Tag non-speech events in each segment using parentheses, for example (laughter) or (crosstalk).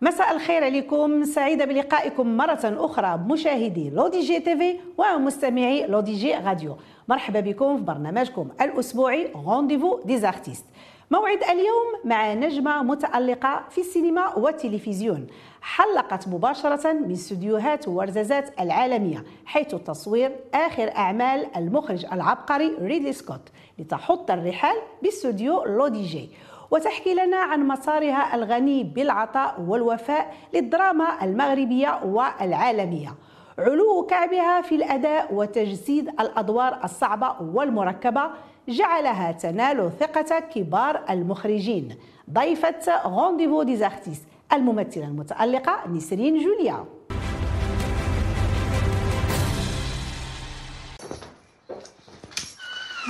مساء الخير عليكم. سعيدة بلقائكم مرة أخرى مشاهدي L'ODJ TV ومستمعي L'ODJ Radio. مرحبا بكم في برنامجكم الأسبوعي Rendez-vous des artistes موعد اليوم مع نجمة متألقة في السينما والتلفزيون. حلقت مباشرة من استديوهات ورزازات العالمية حيث تصوير آخر أعمال المخرج العبقري ريدلي سكوت لتحط الرحال باستوديو L'ODJ. وتحكي لنا عن مسارها الغني بالعطاء والوفاء للدراما المغربية والعالمية. علو كعبها في الأداء وتجسيد الأدوار الصعبة والمركبة جعلها تنال ثقة كبار المخرجين. ضيفة Rendez-vous des artistes الممثلة المتألقة نسرين جوليا.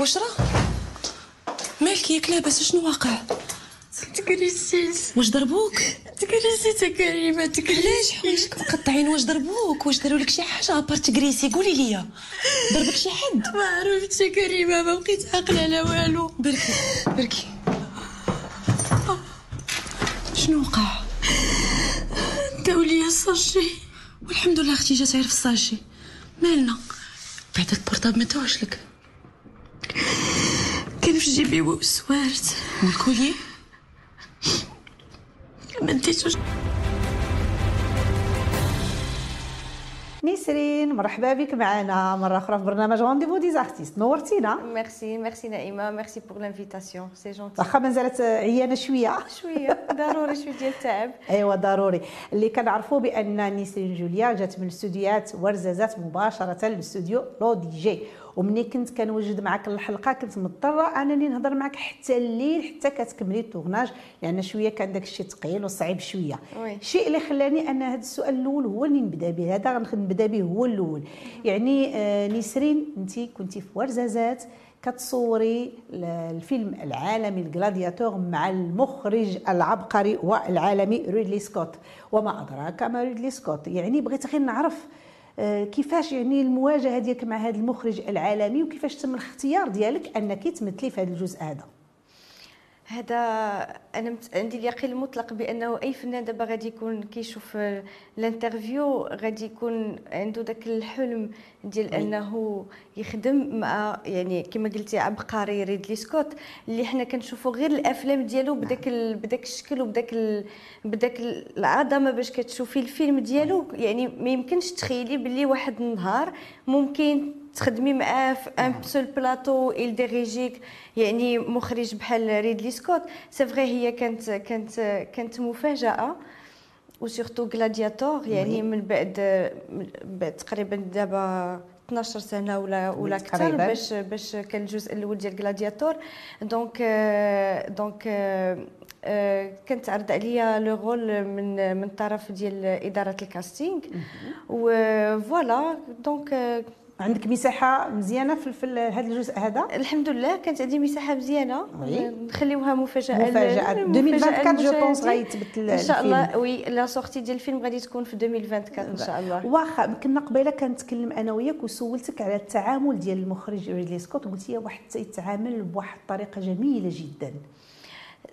بشرى مالك ياك لاباس شنو واقع؟ تكريسيت واش ضربوك؟ تكريسيت كريمة علاش؟ تكريسيت حوايجك مقطعين؟ واش ضربوك؟ واش داروا لك شي حاجة؟ ابار تكريسي؟ قولي لي ضربك شي حد؟ (laughs) ما عرفتش يا كريمة ما بقيت عاقلة على والو. بركي بركي. شنو وقع؟ داو ليا الصاجي والحمد لله أختي جات عرف الصاجي مالنا؟ بعد ال portable ما لك. كان في جيبي وسوارت. وال collier؟ ما نديتوش نسرين مرحبا بك معنا. مرة أخرى في برنامج Rendez-vous des artistes نورتينا. Merci, merci Naïma, merci pour l'invitation, c'est gentil. واخا مازالت عيانة شوية. (laughs) شوية. ضروري شوية ديال التعب. أيوا ضروري. اللي كنعرفوا بأن نيسرين جوليا جات من الاستوديوهات ورزازات مباشرة للاستوديو لو دي جي ومني كنت كنوجد معك الحلقة كنت مضطرة أنني نهضر معك حتى الليل حتى كتكملي ال tournage لأن شوية كان داك الشيء ثقيل وصعيب شوية. oui. الشيء اللي خلاني أن هذا السؤال الأول هو اللي نبدأ به هذا غنبدا به هو الأول. يعني آه، نسرين انت كنتي في ورزازات كتصوري الفيلم العالمي ال Gladiator مع المخرج العبقري والعالمي ريدلي سكوت وما أدراك ما ريدلي سكوت يعني بغيت غير نعرف كيفاش يعني المواجهة ديالك مع هذا المخرج العالمي وكيفاش تم الاختيار ديالك أنك تمثلي في هذا الجزء هذا؟ هذا أنا مت... عندي اليقين المطلق بأنه أي فنان دابا غادي يكون كيشوف ال interview غادي يكون عنده داك الحلم ديال أنه يخدم مع يعني كما قلتي عبقري ريدلي سكوت اللي حنا كنشوفوا غير الأفلام ديالو بداك ال... بداك الشكل وبداك ال... بداك العظمة باش كتشوفي الفيلم ديالو. يعني ما يمكنش تخيلي باللي واحد النهار ممكن تخدمي معاه في un seul plateau يديريجيك يعني مخرج بحال ريدلي سكوت c'est vrai هي كانت كانت كانت مفاجأة. و surtout Gladiator يعني من بعد من بعد تقريبا دابا 12 سنة ولا ولا أكثر. باش باش كان الجزء الأول ديال Gladiator donc donc كانت عرض عليا le rôle من من طرف ديال إدارة ال casting و voilà donc آه، عندك مساحة مزيانة في, في هذا الجزء هذا؟ الحمد لله كانت عندي مساحة مزيانة. oui. نخليوها مفاجأة مفاجأة. لل- 2024 je pense. غيتبت إن شاء الله. oui la sortie ديال الفيلم غادي تكون في 2024 إن شاء الله. واخا كنا قبيلة كنتكلم أنا وياك وسولتك على التعامل ديال المخرج ريدلي سكوت. قلتي واحد يتعامل بواحد الطريقة جميلة جدا.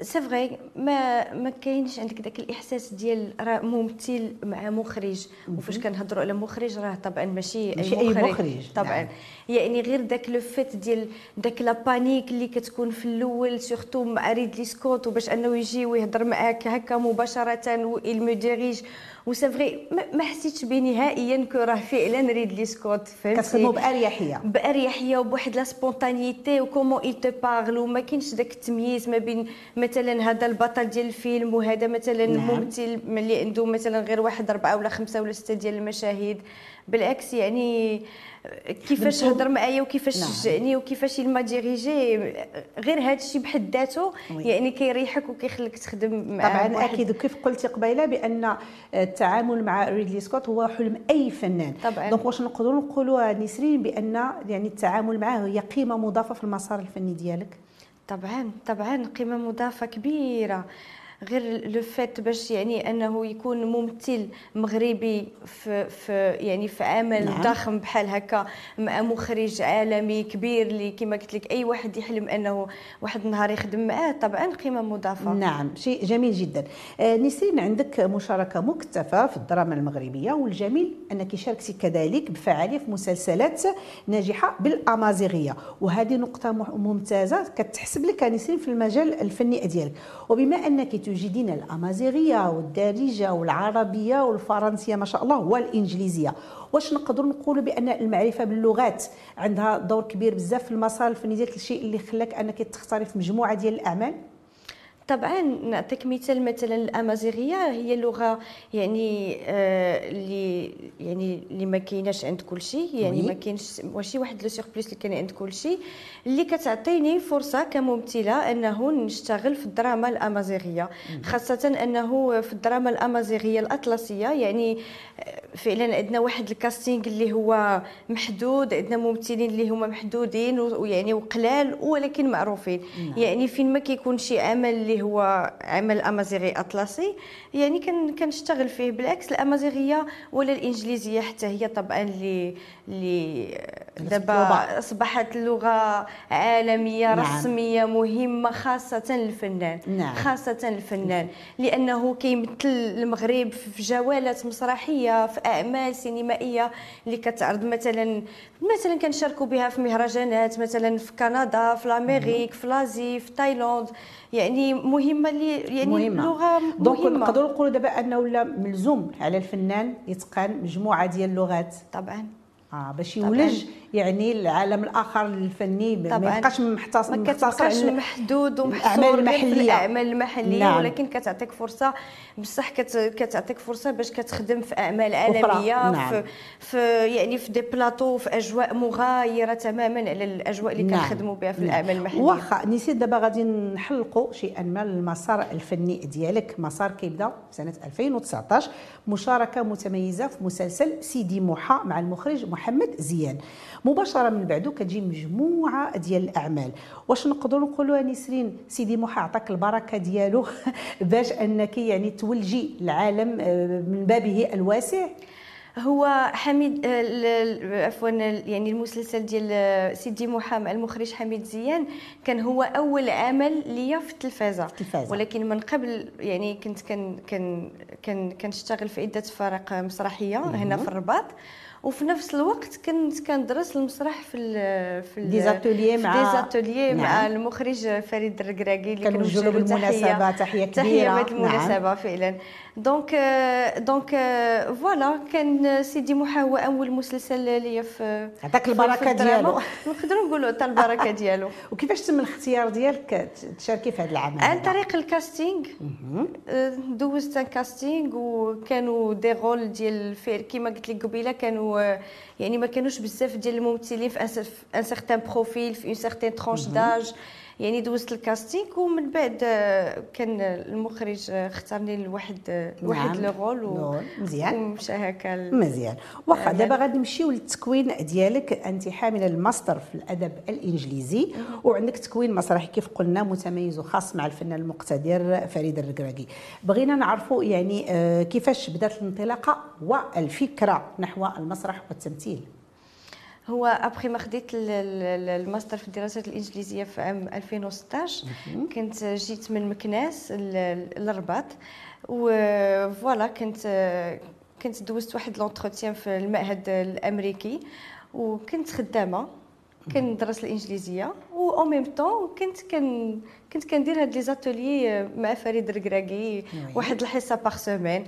c'est vrai ما ما كاينش عندك داك الإحساس ديال راه ممثل مع مخرج. وفاش كنهضروا على مخرج راه طبعا ماشي ماشي أي مخرج، طبعا. نعم. يعني غير داك le fait ديال داك la panique اللي كتكون في الأول surtout مع ريدلي سكوت وباش أنه يجي ويهضر معاك هكا مباشرة ويلموديريج وسي فري ما, ما حسيتش به نهائيا que راه فعلا ريدلي سكوت فهمتي كتخدموا بأريحية بأريحية وبواحد la spontanéité و comment il te parle وما كاينش داك التمييز ما بين مثلا هذا البطل ديال الفيلم وهذا مثلا نعم. نعم. ممثل اللي عنده مثلا غير واحد أربعة ولا خمسة ولا ستة ديال المشاهد بالعكس يعني كيفاش هضر معايا وكيفاش نعم. شجعني وكيفاش m'a dirigé غير هذا الشيء بحد ذاته. يعني كيريحك وكيخليك تخدم مع طبعا أكيد. وكيف قلتي قبيلة؟ بأن التعامل مع ريدلي سكوت هو حلم أي فنان. طبعاً. donc واش نقدروا نقولوا نسرين بأن يعني التعامل معه هي قيمة مضافة في المسار الفني ديالك؟ طبعا طبعا قيمة مضافة كبيرة. غير le fait باش يعني أنه يكون ممثل مغربي في, في يعني في عمل نعم. ضخم بحال هكا مع مخرج عالمي كبير اللي كما قلت لك أي واحد يحلم أنه واحد النهار يخدم معاه طبعا قيمة مضافة. نعم شيء جميل جدا. آه، نسرين عندك مشاركة مكتفة في الدراما المغربية والجميل أنك شاركتي كذلك بفعالية في مسلسلات ناجحة بالأمازيغية. وهذه نقطة مح- ممتازة كتحسب لك نسرين في المجال الفني ديالك وبما أنك تجيدين الأمازيغية والدارجة والعربية والفرنسية ما شاء الله والإنجليزية. واش نقدر نقولوا بأن المعرفة باللغات عندها دور كبير بزاف في المسار الفني ديالك الشيء اللي خلاك أنك تختاري في مجموعة ديال الأعمال؟ طبعا نعطيك مثال مثلا الأمازيغية هي لغة يعني آه، اللي يعني اللي ما كايناش عند كل شيء يعني. ما كاينش ماشي واحد لو سيربليس اللي كاين عند كل شيء. اللي كتعطيني فرصة كممثلة أنه نشتغل في الدراما الأمازيغية خاصة أنه في الدراما الأمازيغية الأطلسية يعني آه، فعلا عندنا واحد الكاستينغ اللي هو محدود عندنا ممثلين اللي هما محدودين ويعني وقلال ولكن معروفين. يعني فين ما كيكون شي عمل اللي هو عمل امازيغي أطلسي يعني كن كنشتغل فيه بالعكس الأمازيغية ولا الإنجليزية حتى هي طبعا اللي اللي دابا. أصبحت لغة عالمية نعم. رسمية مهمة خاصة للفنان نعم. خاصة الفنان لأنه كيمثل المغرب في جولات مسرحية في أعمال سينمائية اللي كتعرض مثلا مثلا كنشاركوا بها في مهرجانات مثلا في كندا في l'Amérique في l'Asie في تايلاند يعني مهمة اللي يعني مهمة. لغه donc مهمة. نقدروا نقولوا دابا أنه ولا ملزوم على الفنان يتقن مجموعة ديال اللغات. طبعا. آه باش يولج يعني العالم الآخر الفني ما. يبقاش محتص ما كتبقاش محدود ومحصور في. الأعمال المحلية نعم. ولكن كتعطيك فرصة بصح كت... كتعطيك فرصة باش كتخدم في أعمال. عالمية نعم. في... في يعني في دي بلاطو في أجواء مغايرة تماما على الأجواء اللي نعم. كنخدموا بها في نعم. الأعمال المحلية واخا نسيت دابا غادي نحلقوا شيئا ما المسار الفني ديالك مسار كيبدأ في سنه 2019 مشاركة متميزة في مسلسل سيدي موحى مع المخرج محمد زيان مباشرة من بعده كتجي مجموعة ديال الأعمال. واش نقدروا نقولوا نسرين؟ سيدي موحى عطاك البركة ديالو (laughs) باش أنك يعني تولجي العالم آه، من بابه الواسع؟ هو حميد آه، عفوا يعني المسلسل ديال آه، سيدي موحى مع المخرج حميد زيان كان هو أول عمل ليا في التلفازة. ولكن من قبل يعني كنت كان كان كان كنشتغل في عدة فرق مسرحية هنا في الرباط. وفي نفس الوقت كنت كندرس المسرح في ال في ال- دي زاتوليي في مع- دي زاتوليي مع نعم. المخرج فريد الركراكي اللي كنوجه له بالمناسبة تحيه تحية تحية كبيرة. بهذه المناسبة فعلا donc donc voilà كان سيدي موحى هو اول مسلسل ليا في عطاك الدراما. ديالو. نقدروا نقولوا حتى البركة (laughs) ديالو. وكيفاش تم الاختيار ديالك؟ تشاركي في هذا العمل عن؟ طريق ال casting. آه، دوزت un casting وكانوا des rôles ديال faire كيما قلت لك قبيلة كانوا يعني ما كانوش بزاف ديال الممثلين في un certain profil في une certaine tranche d'âge يعني دوزت ال casting ومن بعد آه، كان المخرج آه، اختارني لواحد آه، لواحد نعم. le rôle و- rôle. مزيان. ومشى هكا مزيان واخا نعم. دابا غادي نمشيو للتكوين ديالك انت حامله الماستر في الأدب الإنجليزي وعندك تكوين مسرحي كيف قلنا متميز وخاص مع الفنان المقتدر فريد الركراكي بغينا نعرفوا يعني كيفاش بدات الانطلاقة والفكرة نحو المسرح والتمثيل هو ابخي ما خديت ال- ال- الماستر في الدراسات الإنجليزية في عام 2016 كنت جيت من مكناس للرباط. و voilà كنت كنت دوزت واحد l'entretien في المعهد الأمريكي. وكنت خدامة كندرس الإنجليزية. و أو ميم طون كنت كن كنت كندير هاد les ateliers مع فريد الركراكي واحد الحصة par semaine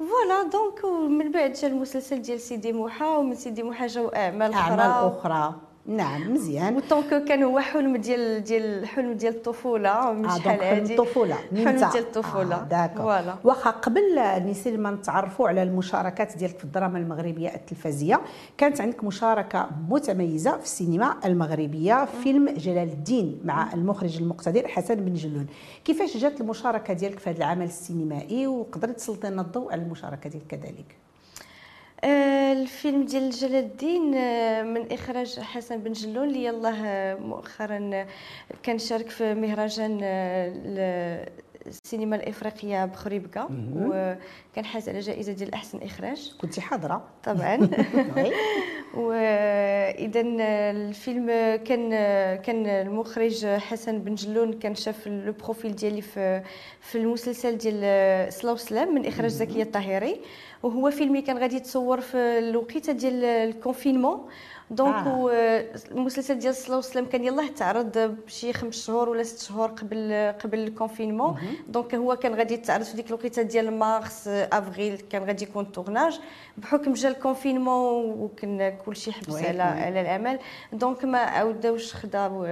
voilà donc ومن بعد جا المسلسل ديال سيدي موحى ومن سيدي موحى جاو اعمال اعمال أخرى أخرى نعم مزيان. و donc كان هو حلم ديال ديال حلم ديال الطفولة من آه حلم هادي الطفولة حلم. ديال الطفولة. آه d'accord. voilà. واخا قبل نسير ما نتعرفوا على المشاركات ديالك في الدراما المغربية التلفزية كانت عندك مشاركة متميزة في السينما المغربية في فيلم جلال الدين مع المخرج المقتدر حسن بن جلون كيفاش جات المشاركة ديالك في هذا العمل السينمائي وقدرت تسلطي لنا الضوء على المشاركة ديالك كذلك؟ آه، الفيلم ديال جلال الدين آه، من إخراج حسن بن جلون اللي يلاه آه، مؤخرا آه، كان شارك في مهرجان آه، السينما الإفريقية بخريبكة وكان حاز على جائزة ديال أحسن إخراج. كنت حاضرة. طبعا. (laughs) (laughs) واذا الفيلم كان كان المخرج حسن بن جلون كان شاف le profil ديالي في في المسلسل ديال صلاح وسلام من إخراج زكية الطاهري. وهو الفيلم كان غادي يتصور في الوقيتة ديال ال confinement. Donc آه. المسلسل ديال صلاح وسلام كان يلاه تعرض بشي خمس شهور ولا ست شهور قبل قبل ال confinement donc هو كان غادي يتعرض في ديك الوقيته ديال مارس افريل كان غادي يكون ال tournage بحكم جا ال confinement وكان كلشي حبس على. على العمل donc ما عاوداوش خداو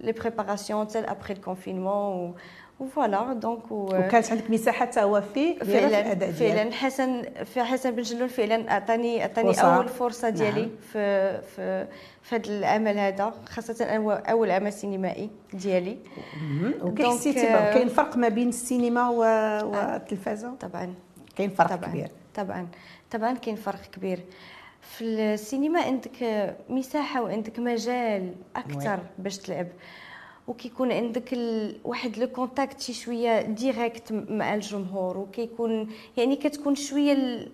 les préparations حتى après ال confinement و voilà donc و... وكانت عندك مساحة توفي في فعلا فعلا حسن في حسن بن جلون فعلا أعطاني أعطاني فرصة. أول فرصة ديالي نعم. في في في هذا العمل هذا خاصة أول- أول عمل سينمائي ديالي. مهم. وكي donc، حسيتي آه، كاين فرق ما بين السينما و- والتلفازة؟ طبعا. كاين فرق طبعا. كبير. طبعا. طبعا كاين فرق كبير. في السينما عندك مساحة وعندك مجال أكثر باش تلعب. وكيكون عندك. واحد le contact شي شوية direct مع الجمهور وكيكون يعني كتكون شوية.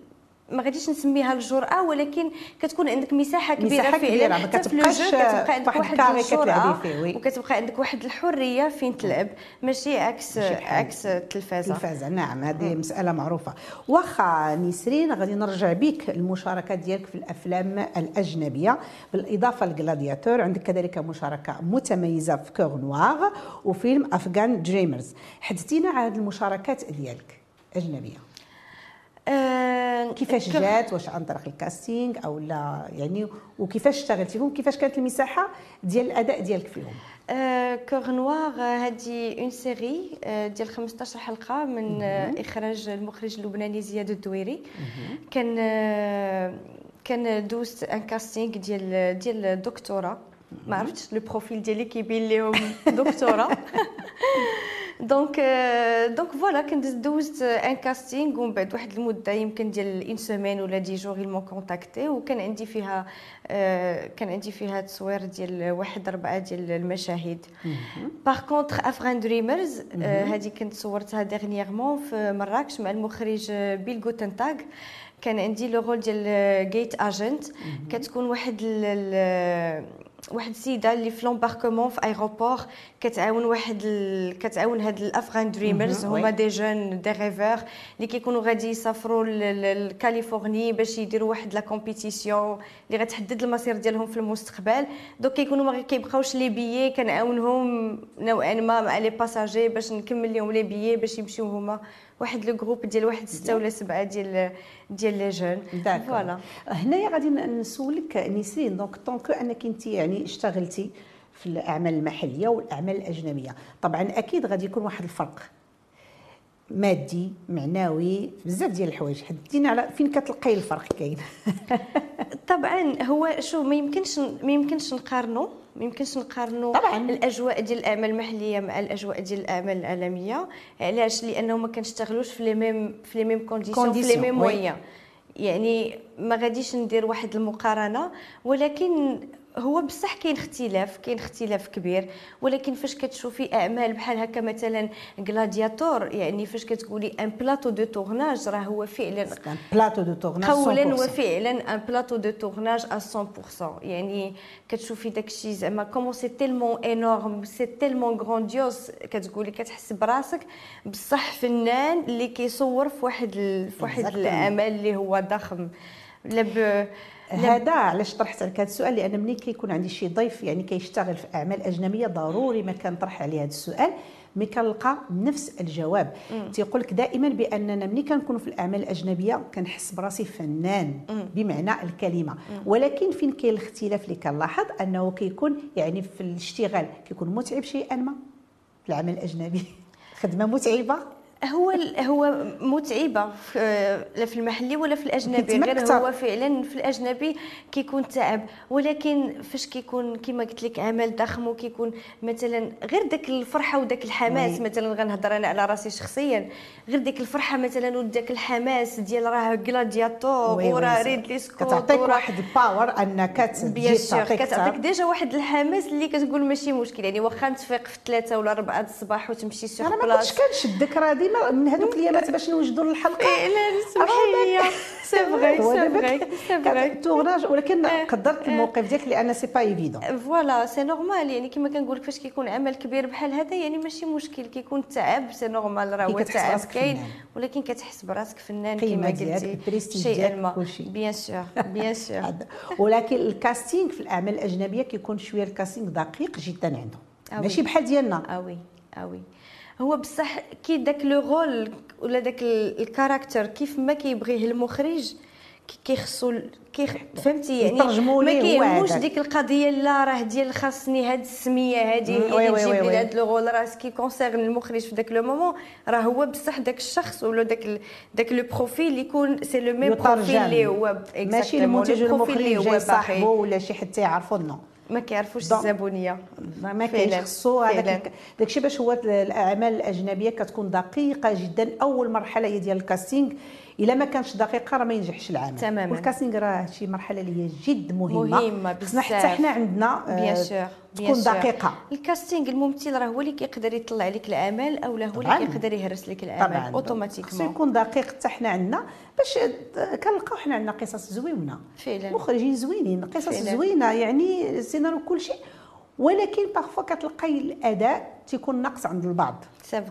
ما غاديش نسميها الجرأة ولكن كتكون عندك مساحة كبيرة مساحة كبيرة، ما كتبقاش كتبقى عندك واحد oui. وكتبقى عندك واحد الحرية فين تلعب. ماشي عكس عكس التلفازة. التلفازة نعم هذه مسألة معروفة. واخا نسرين غادي نرجع بك المشاركات ديالك في الأفلام الأجنبية. بالإضافة ل Gladiator عندك كذلك مشاركة متميزة في Coeur Noir وفيلم Afghan Dreamers حدثينا على هذه المشاركات ديالك. أجنبية. كيفاش كر- جات؟ واش عن طريق ال casting أو لا؟ يعني وكيفاش اشتغلتي فيهم؟ كيفاش كانت المساحة ديال الأداء ديالك فيهم؟ آه، Coeur Noir آه، هذه une série آه، ديال 15 حلقة من آه، إخراج المخرج اللبناني زياد الدويري. كان آه، كان دوزت un casting ديال ديال الدكتورة. ما عرفتش le profil ديالي كيبين لهم (laughs) دكتورة (laughs) donc donc voilà كنت دوزت un casting ومن بعد واحد المده يمكن ديال une semaine ولا dix jours ils m'ont contactée وكان عندي فيها كان عندي فيها تصوير ديال واحد اربعه ديال المشاهد par contre Afghan Dreamers هذه كنت صورتها dernièrement في مراكش مع المخرج Bill Guttentag كان عندي le rôle ديال gate agent كتكون واحد واحد السيدة اللي في l'embarquement في aéroport كتعاون واحد ال... كتعاون هاد ال Afghan Dreamers هما. des jeunes اللي كيكونوا غادي يسافروا لكاليفورني باش يديروا واحد la compétition اللي غتحدد المصير ديالهم في المستقبل donc كيكونوا ما كيبقاوش لي بيي كنعاونهم نوعا ما مع les passagers باش نكمل لهم لي بيي باش يمشيو هما واحد le groupe ديال واحد ستة ولا سبعة ديال ديال les jeunes. Voilà. هنايا غادي نسولك نسرين donc tant que أنك أنت يعني اشتغلتي في الأعمال المحلية والأعمال الأجنبية. طبعا أكيد غادي يكون واحد الفرق. مادي معنوي بزاف ديال الحوايج. حدثينا على فين كتلقاي الفرق كاين؟ (laughs) طبعا هو شو ما يمكنش ما يمكنش نقارنوا ما يمكنش نقارنوا. الأجواء ديال الأعمال المحلية مع الأجواء ديال الأعمال العالمية. علاش؟ لأنه ما كنشتغلوش في les mêmes في les mêmes conditions في les mêmes. moyens يعني ما غاديش ندير واحد المقارنة ولكن هو بصح كاين اختلاف كاين اختلاف كبير ولكن فاش كتشوفي أعمال بحال هكا مثلا Gladiator يعني فاش كتقولي un plateau de tournage راه هو فعلا plateau de tournage قولا 100%. وفعلا un plateau de tournage à 100% يعني كتشوفي داكشي زعما comment c'est tellement énorme c'est tellement grandiose كتقولي كتحس براسك بصح فنان اللي كيصور في واحد ال... في واحد. العمل اللي هو ضخم. لا هذا علاش طرحت عليك هذا السؤال لأن ملي كيكون عندي شي ضيف يعني كيشتغل في أعمال أجنبية ضروري ما كنطرح عليه هذا السؤال mais كنلقى نفس الجواب. تيقول لك دائما بأننا ملي كنكونوا في الأعمال الأجنبية كنحس براسي فنان بمعنى الكلمة. ولكن فين كاين الاختلاف اللي كنلاحظ؟ أنه كيكون يعني في الاشتغال كيكون متعب شيئا ما في العمل الاجنبي (laughs) خدمة متعبة. هو هو متعبة لا في المحلي ولا في الأجنبي غير. هو فعلا في الأجنبي كيكون تعب ولكن فاش كيكون كما قلت لك عمل ضخم وكيكون مثلا غير داك الفرحة وداك الحماس. مثلا غنهضر أنا على راسي شخصيا غير ديك الفرحة مثلا وداك الحماس ديال راه Gladiator وراه. Ridley Scott كتعطيك واحد ال power أنك تجي كتعطيك. déjà واحد الحماس اللي كتقول ماشي مشكل يعني واخا تفيق في ثلاثة ولا أربعة د الصباح وتمشي sauf أنا ما كنتش كنشدك راه ديما من هذوك الايامات باش نوجدوا الحلقة. فعلا سمحي لي. c'est vrai c'est vrai c'est vrai ولكن آه، قدرت الموقف ديالك لأن c'est pas évident voilà c'est normal يعني كما كنقول لك فاش كيكون عمل كبير بحال هذا يعني ماشي مشكل. كيكون التعب c'est normal راه هو التعب براسك كاين. ولكن كتحس براسك فنان كما قلتي. شيئا ديالك، ما. bien sûr bien sûr ولكن ال casting في الأعمال الأجنبية كيكون شوية ال casting دقيق جدا عندهم. آه ماشي. بحال ديالنا. آه oui آه oui. هو بصح كي داك le rôle ولا داك ال- ال caractère كيف ما كيبغيه المخرج كي- كيخصو كيخ فهمتي يعني ما كيهموش. ديك القضية لا راه ديال خاصني هاد السمية هادي هي اللي تجيب لي. هاد le rôle راه ce qui concerne المخرج في داك le moment راه هو بصح داك الشخص ولا داك ال- داك le profil يكون c'est le même profil اللي هو ماشي المنتج والمخرج اللي هو. صاحبه ولا شي حتى يعرفوا نو ما كيعرفوش الزبونية. ما ما كاينش فعلاً، خصو فعلاً. هذاك داكشي باش هو الأعمال الأجنبية كتكون دقيقة جدا. أول مرحلة هي ديال الكاستينغ. إلا ما كانش دقيقة راه ما ينجحش العمل تماما. والكاستينغ راه شي مرحلة اللي هي جد مهمة مهمة خصنا حتى بزاف. حنا عندنا آه، تكون. دقيقة الكاستينغ الممثل راه هو اللي كيقدر يطلع لك العمل أو هو اللي. كيقدر يهرس لك العمل خصو automatiquement يكون دقيق حتى حنا عندنا باش كنلقاو حنا عندنا قصص زويونه فعلا مخرجين زوينين قصص فعلا. زوينة يعني السيناريو كل شيء ولكن parfois كتلقاي الأداء تيكون ناقص عند البعض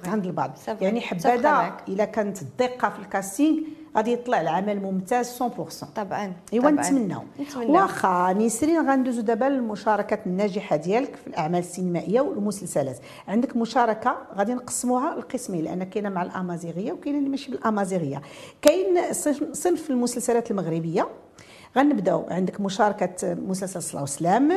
عند البعض. يعني حبذا. إلا كانت الدقه في الكاستينغ غادي يطلع العمل ممتاز 100% طبعا إيوا. نتمناو. واخا نسرين غندوزو دابا للمشاركات الناجحة ديالك في الأعمال السينمائية والمسلسلات. عندك مشاركة غادي نقسموها لقسمين لأن كاينة مع الأمازيغية وكاينة اللي ماشي بالأمازيغية. كاين صنف صنف المسلسلات المغربية غنبداو عندك مشاركة مسلسل صلاة وسلام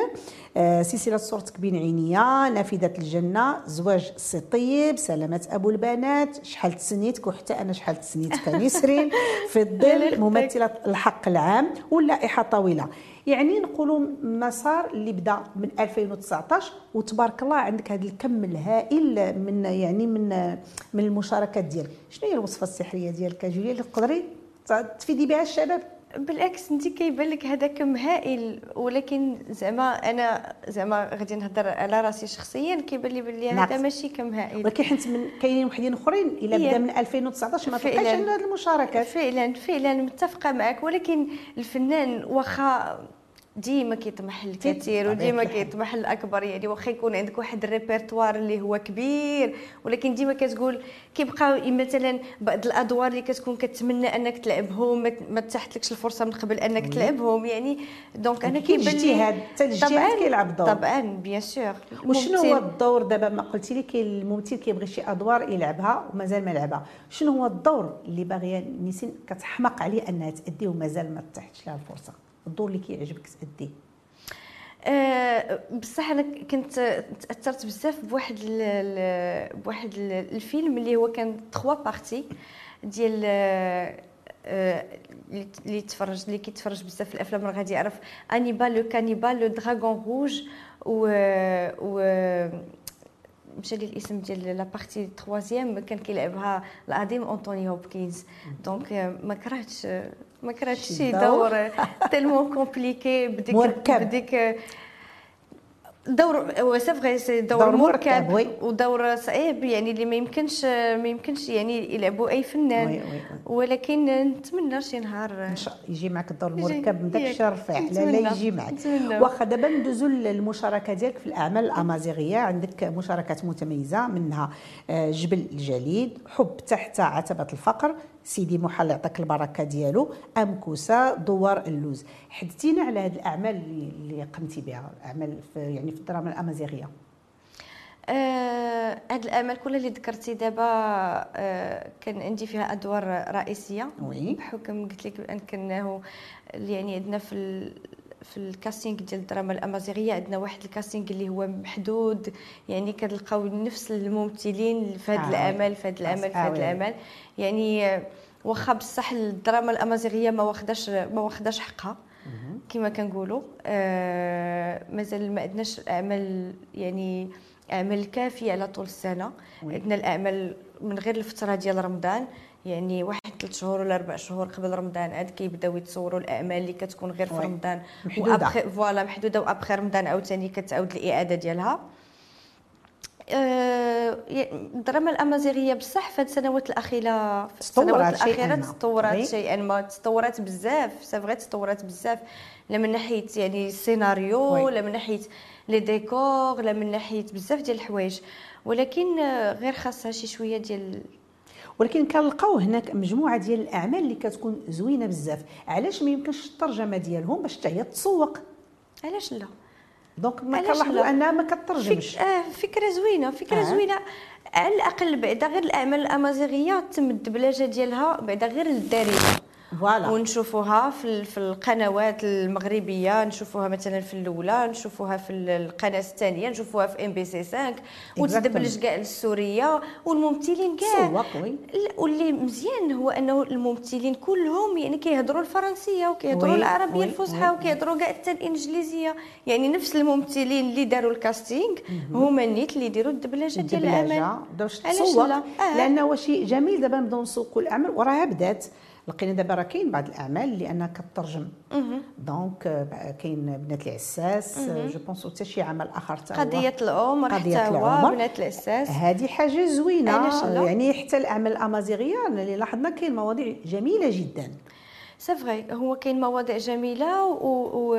آه، سلسلة صورتك بين عينيا نافذة الجنة زواج السي طيب سلامة أبو البنات شحال تسنيتك وحتى أنا شحال تسنيتك نسرين (laughs) في الظل ممثلة الحق العام واللائحة طويلة. يعني نقولوا مسار اللي بدا من 2019 وتبارك الله عندك هذا الكم الهائل من يعني من من المشاركات ديالك. شنو هي الوصفة السحرية ديالك جوليا؟ اللي تقدري تفيدي بها الشباب؟ بالعكس انت كيبان لك هذا كم هائل ولكن زعما أنا زعما غادي نهضر على راسي شخصيا كيبان لي بلي هذا ناقص. ماشي كم هائل ولكن حيت من كاينين وحدين أخرين إلا. بدا من 2019 ما. تلقاش عنده هذه المشاركات فعلا فعلا متفقة معك ولكن الفنان واخا ديما كيطمح طبيعة وديما. كيطمح للأكبر يعني واخا يكون عندك واحد الريبرتوار اللي هو كبير ولكن ديما كتقول كيبقى مثلا بعض الأدوار اللي كتكون كتمنى أنك تلعبهم ما- تحتلكش الفرصة من قبل أنك تلعبهم يعني donc أنا كيبان لي اجتهاد حتى الاجتهاد كيلعب دور. طبعا bien sûr وشنو هو الدور؟ دابا ما قلتي لي كاين الممثل كيبغي شي أدوار يلعبها ومازال ما لعبها. شنو هو الدور اللي باغية نسرين كتحماق عليه أنها تأديه ومازال ما تحتش لها الفرصه الدور اللي كيعجبك تاديه آه، بصح أنا كنت تأثرت بزاف بواحد ال- بواحد ال- الفيلم اللي هو كان 3 parties ديال آه، آه، اللي اللي تفرج اللي كيتفرج بزاف في الأفلام راه غادي يعرف Hannibal le cannibale le Dragon Rouge و و مشى لي الاسم ديال la partie troisième كان كيلعبها العظيم Anthony Hopkins donc آه، ما كرهتش ما كرهتش شي دور. (laughs) tellement compliqué بديك. بديك دور c'est vrai c'est دور, دور مركب،. ودور صعيب يعني اللي ما يمكنش ما يمكنش يعني يلعبوا أي فنان oui oui oui. ولكن نتمنى شي نهار إن شاء يجي معك الدور المركب من داك. الشي الرفيع لا. لا يجي معك. واخا دابا ندوزو للمشاركة ديالك في الأعمال الأمازيغية عندك مشاركات متميزة منها آه، جبل الجليد حب تحت عتبة الفقر سيدي محل يعطيك البركة ديالو. أمكوسة دوار اللوز. حدثينا على هذه الأعمال اللي, قمتي بها أعمال في يعني في الدراما الأمازيغية. آه، هاد الأعمال كلها اللي ذكرتي دابا آه، كان عندي فيها أدوار رئيسية. oui. بحكم قلت لك بأن كانه يعني عندنا في في الكاستينغ ديال الدراما الأمازيغية عندنا واحد الكاستينغ اللي هو محدود يعني كنلقاو نفس الممثلين في هذه آه، الاعمال في هذه الاعمال في آه، هذه وي. الاعمال يعني واخا بصح الدراما الأمازيغية ما واخداش ما واخداش حقها كما كنقولوا. آه مازال ما عندناش اعمال يعني أعمال كافية على طول السنة. عندنا الأعمال من غير الفترة ديال رمضان. يعني واحد ثلاث شهور ولا أربع شهور قبل رمضان عاد كيبداو يتصوروا الأعمال اللي كتكون غير في. رمضان. و apr- voilà محدودة وابخي رمضان عاوتاني كتعاود الإعادة ديالها آه، الدراما الأمازيغية بصح في السنوات الأخيرة في تطورت السنوات الأخيرة ما. تطورت. شيئا ما تطورت بزاف c'est vrai تطورت بزاف لا من ناحية يعني السيناريو. لا من ناحية les décors لا من ناحية بزاف ديال الحوايج ولكن آه، غير خاصها شي شوية ديال ولكن كنلقاو هناك مجموعة ديال الأعمال اللي كتكون زوينة بزاف علاش ما يمكنش الترجمة ديالهم باش حتى هي تسوق علاش لا donc ما كنلاحظوا لا؟ أنها ما كترجمش فك... آه فكرة زوينة فكرة آه. آه. زوينة على الأقل بعدا غير الأعمال الأمازيغية تم الدبلجه ديالها بعدا غير للدارجه voilà ونشوفوها في في القنوات المغربية نشوفوها مثلا في الأولى نشوفوها في ال- القناة الثانية نشوفوها في MBC 5 وتدبلج كاع للسوريه والممثلين كاع. واللي مزيان هو أنه الممثلين كلهم يعني كيهضروا الفرنسية وكيهضروا العربية الفصحى. وكيهضروا كاع حتى الإنجليزية. يعني نفس الممثلين اللي داروا الكاستينغ هما نيت اللي يديروا الدبلجة ديال باش علاش تسوق؟ آه. لأنه شيء جميل دابا نبداو نسوقوا الاعمال وراها بدات. لقينا دابا راه كاين بعض الأعمال اللي أنها كترجم donc آه، كاين بنات العساس je pense حتى شي عمل آخر تا هو. قضية العمر قضية حتى العمر. بنات العساس هذه حاجة زوينة؟ يعني حتى الأعمال الامازيغيه اللي لاحظنا كاين مواضيع جميلة جدا c'est vrai هو كاين مواضيع جميلة و و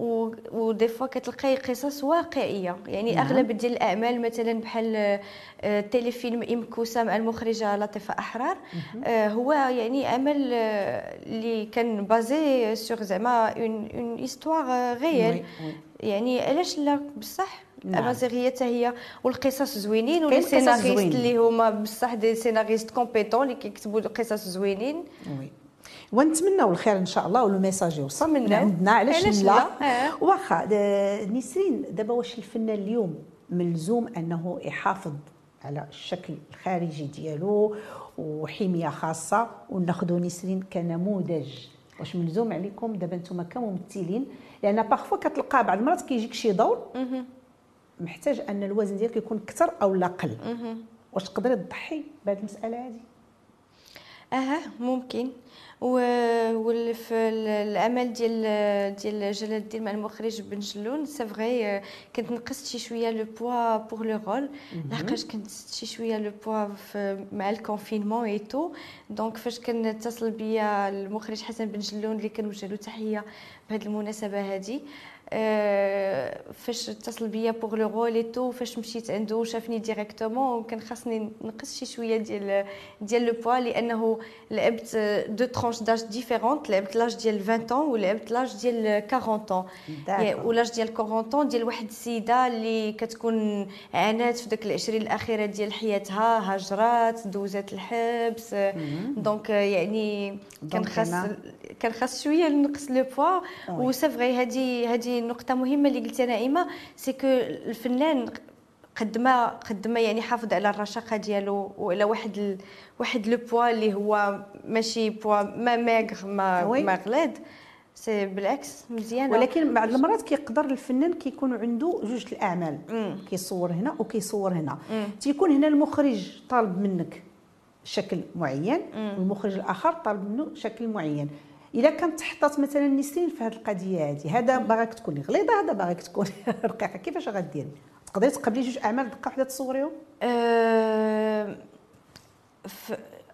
و و des fois كتلقاي قصص واقعية يعني نعم. أغلب ديال الأعمال مثلا بحال آه، téléfilm إم كوسام المخرجة لطيفة أحرار آه، هو يعني عمل آه، اللي كان basé sur زعما une une histoire oui، oui. يعني علاش لا بصح نعم. الامازيغيه حتى هي والقصص زوينين و les scénaristes. اللي هما بصح des scénaristes compétents اللي كيكتبوا قصص زوينين oui ونتمناو الخير إن شاء الله وال message يوصل من نتمناو. عندنا علاش, لا؟ آه. واخا نسرين دابا واش الفنان اليوم ملزوم أنه يحافظ على الشكل الخارجي ديالو وحمية خاصة؟ وناخذوا نسرين كنموذج. واش ملزوم عليكم دابا نتوما كممثلين؟ لأن parfois كتلقى بعض المرات كيجيك شي دور محتاج أن الوزن ديالك يكون أكثر أو لا قل واش تقدري تضحي بهذه المسألة هذه؟ أها ممكن. و وفي العمل ديال ديال جلال الدين مع المخرج بن جلون c'est vrai كنت نقصت شي شوية le poids pour le rôle لحقاش كنت شي شوية le poids مع le confinement et tout donc فاش كان اتصل بيا المخرج حسن بن جلون اللي كنوجه له تحية بهذه المناسبة هذه آه، فاش اتصل بيا pour le rôle et tout فاش مشيت عنده وشافني directement كان خاصني نقص شي شوية ديال ديال le poids لأنه لعبت deux tranches d'âge différentes لعبت لاج ديال 20 طون ولعبت لاج ديال 40 طون. ولاج ديال 40 طون ديال واحد السيدة اللي كتكون عانات في داك العشرين الأخيرة ديال حياتها هاجرات دوزات الحبس. donc يعني كان خاص كان خاص شوية نقص le poids oui. و c'est vrai هذه هذه نقطة مهمة اللي قلتها نعيمه c'est que الفنان قد ما قد ما يعني حافظ على الرشاقة ديالو وعلى واحد ال... واحد le poids اللي هو ماشي بوا ما ماغ ما وي. ما غليظ c'est بالعكس مزيانه ولكن بعض المرات كيقدر الفنان كيكون عنده جوج الأعمال. كيصور هنا وكيصور هنا. تيكون هنا المخرج طالب منك شكل معين والمخرج الآخر طالب منه شكل معين. اذا كانت تحطات مثلا نسرين في هذه القضية هذه. هذا باغاك تكوني غليظة هذا باغاك تكون (laughs) رقيقة. كيفاش غديري تقدري تقبلي جوج أعمال دقه واحدة تصوريهم؟ آه، ف-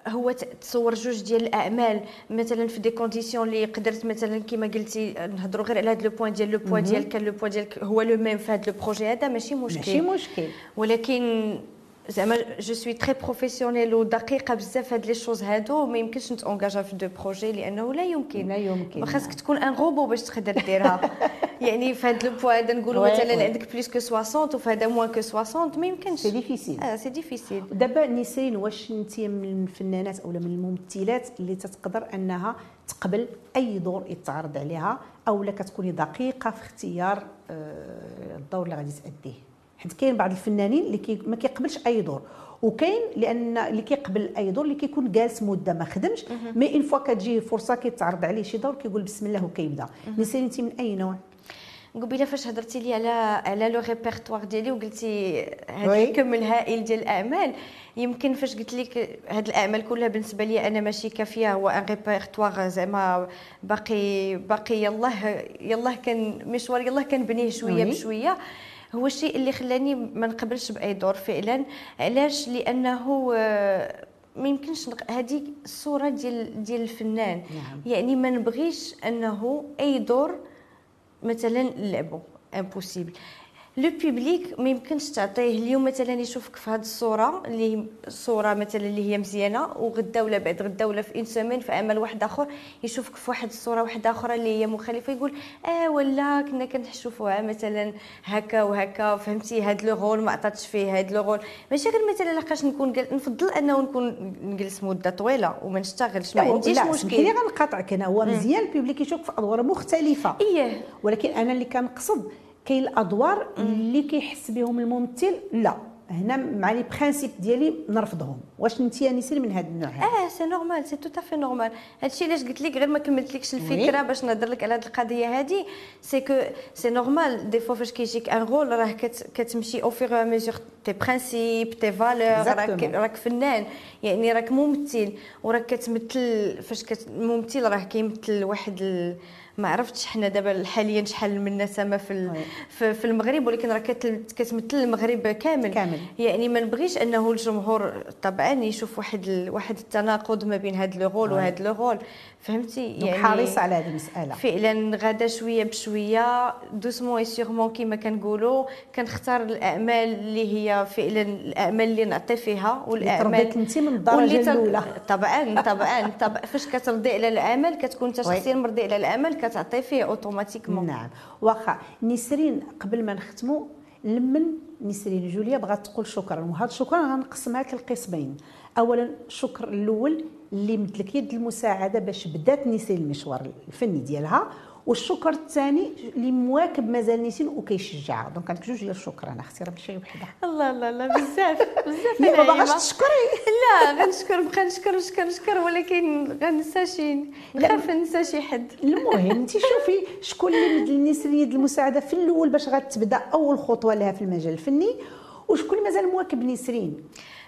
هو تصور جوج ديال الأعمال مثلا في des conditions اللي قدرت مثلا كما قلتي نهضروا غير على هذا le point ديال لو ديالك كان le poids ديالك هو le même في هذا le projet. هذا ماشي مشكل. ماشي مشكل. ولكن زعما je suis très professionnelle ودقيقه بزاف هاد les choses هادو ما يمكنش نت engageا في deux projets لأنه لا يمكن. لا يمكن. خاصك تكون en repos باش تقدر ديرها. (laughs) يعني في هاد le poids هذا نقولوا مثلا. عندك plus que 60 وفي هذا moins que 60 ما يمكنش. c'est difficile آه c'est difficile دابا نسرين واش انت من الفنانات أو من الممثلات اللي تتقدر أنها تقبل أي دور يتعرض عليها أو لا كتكوني دقيقة في اختيار آه، الدور اللي غادي تأديه؟ حيت كاين بعض الفنانين اللي كي ما كيقبلش أي دور. وكاين لأن اللي كيقبل أي دور اللي كيكون جالس مدة ما خدمش. mais une fois كتجي فرصة كيتعرض عليه شي دور كيقول بسم الله وكيبدأ. انت من أي نوع؟ قبيلة فاش هضرتي لي على على le répertoire ديالي وقلتي هذا. الكم الهائل ديال الأعمال يمكن فاش قلت لك هاد الأعمال كلها بالنسبة لي أنا ماشي كافية هو un répertoire زعما باقي باقي يلاه يلاه كان مشوار يلاه كنبنيه شوية oui. بشوية. هو الشيء اللي خلاني ما نقبلش بأي دور فعلا. علاش؟ لأنه آه، ما يمكنش نق... هذه الصورة ديال ديال الفنان. نعم. يعني ما نبغيش أنه أي دور مثلا نلعبوا impossible le public ما يمكنش تعطيه اليوم مثلا يشوفك في هذه الصورة اللي صوره مثلا اللي هي مزيانه وغدا ولا بعد غدا ولا في une semaine في عمل واحد اخر يشوفك في واحد الصورة واحدة أخرى اللي هي مخالفه يقول آه ولا كنا كنشوفوها مثلا هكا وهكا فهمتي هاد le rôle ما عطاتش فيه هاد le rôle ماشي غير مثلا لقاش نكون جل... نفضل انه نكون نجلس مده طويله وما نشتغلش ما عنديش مشكل سمحيلي غنقاطعك أنا هو مزيان ال public يشوف في ادوار مختلفه إيه ولكن أنا اللي كنقصد كاين الادوار اللي كيحس بهم الممثل؟ لا. هنا مع les principes ديالي نرفضهم. واش انت يا نسير من هذا النوع هذا؟ آه c'est normal c'est tout à fait normal هادشي علاش قلت لك غير ما كملتلكش الفكرة باش نهضر لك على هاد القضية هادي c'est que c'est normal des fois فاش كيجيك un rôle راه كت كتمشي au fur et à mesure tes principes tes valeurs راك. راك فنان. يعني راك ممثل. وراك كتمثل فاش كت ممثل راه كيمثل واحد ال... ما عرفتش حنا دابا حاليا شحال من نسمه في. في, المغرب ولكن راه كتمثل المغرب كامل كامل. يعني ما نبغيش أنه الجمهور طبعا يشوف واحد ال... واحد التناقض ما بين هاد le rôle. وهاد le rôle فهمتي؟ donc حريصه على هذه المسألة. فعلا غادا شوية بشوية doucement et sûrement كيما كنقولوا كنختار الأعمال اللي هي فعلا الأعمال اللي نعطي فيها والأعمال ترضيك أنت من الدرجة الأولى. طبعا طبعا طبعا. فاش كترضي على العمل كتكون أنت. شخصيا مرضي على العمل كتعطي فيه automatiquement نعم. واخا نسرين قبل ما نختموا لمن نسرين؟ جوليا بغات تقول شكرا. وهذا الشكر غنقسمها لقسمين اولا الشكر الأول اللي مد لك يد المساعدة باش بدات نسرين المشوار الفني ديالها. والشكر الثاني اللي مواكب مازال نسرين وكيشجعها donc عندك جوج ديال الشكر أنا أختي راه شي وحدة. الله الله الله. بزاف بزاف ما. باغاش تشكري. لا غنشكر بقى نشكر نشكر نشكر ولكن غنسى شي نخاف ننسى شي حد. المهم انت شوفي شكون اللي مد لنسرين يد المساعدة في الأول باش غتبدأ أول خطوة لها في المجال الفني. وشكون مازال مواكب نسرين؟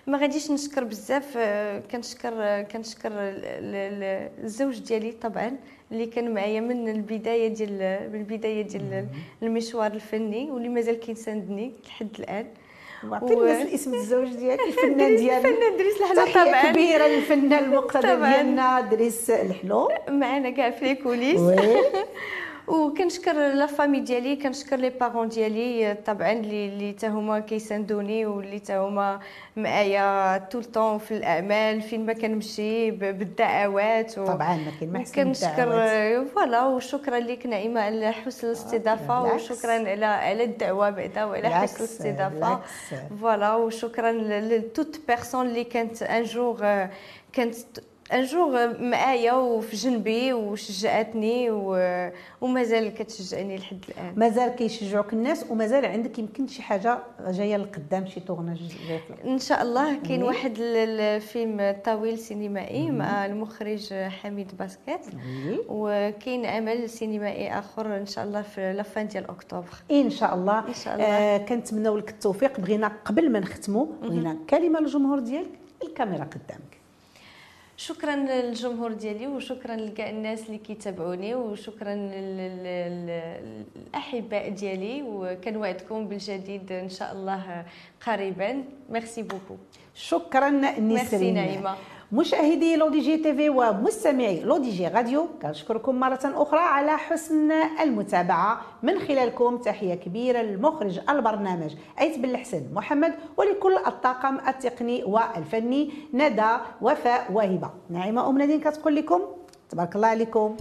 ما غاديش نشكر بزاف آه، كنشكر آه، كنشكر ال- ال- ال- الزوج ديالي طبعا اللي كان معايا من البداية ديال من البداية ديال المشوار الفني واللي مازال كيساندني لحد الآن. وعطي و- الناس الاسم الزوج ديالك (laughs) الفنان ديالك الفنان دريس الحلو طبعا. كبيرة للفنان (laughs) المقتدر. ديالنا دريس الحلو معنا كاع في les coulisses oui. (laughs) وكنشكر la famille ديالي كنشكر les parents ديالي طبعا اللي اللي حتى هما كيساندوني واللي حتى هما معايا tout le temps في الأعمال فين ما كنمشي بالدعوات و... طبعا ما كاين ما أحسن كنشكر الدعوات. voilà وشكرا لك نعيمة على حسن الاستضافة بالعكس. وشكرا على على الدعوة بعدا وعلى حسن الاستضافة. voilà وشكرا ل toute personne اللي كانت un jour كانت un jour معايا وفي جنبي وشجعتني و- ومازال كتشجعني لحد الان مازال كيشجعوك الناس ومازال عندك يمكن شي حاجة جاية لقدام شي في إن شاء الله كاين. واحد ال- الفيلم طويل سينمائي مع المخرج حميد باسكيت. وكاين عمل سينمائي آخر إن شاء الله في la fin ديال أكتوبر. إن شاء الله. إن شاء الله. آه كنتمناو لك التوفيق. بغينا قبل ما نختموا بغينا كلمة للجمهور ديالك الكاميرا قدامك. شكرا للجمهور ديالي وشكرا لكاع الناس اللي كيتابعوني وشكرا لل- لل- لل- للأحباء ديالي وكنوعدكم بالجديد إن شاء الله قريبا. merci beaucoup شكرا ميرسي نسرين نعيمه مشاهدي L'ODJ TV ومستمعي L'ODJ Radio كنشكركم مرة أخرى على حسن المتابعة. من خلالكم تحية كبيرة للمخرج البرنامج أيت بن الحسن محمد ولكل الطاقم التقني والفني ندى وفاء وهبة نعيمة أم نادين كتقول لكم تبارك الله عليكم.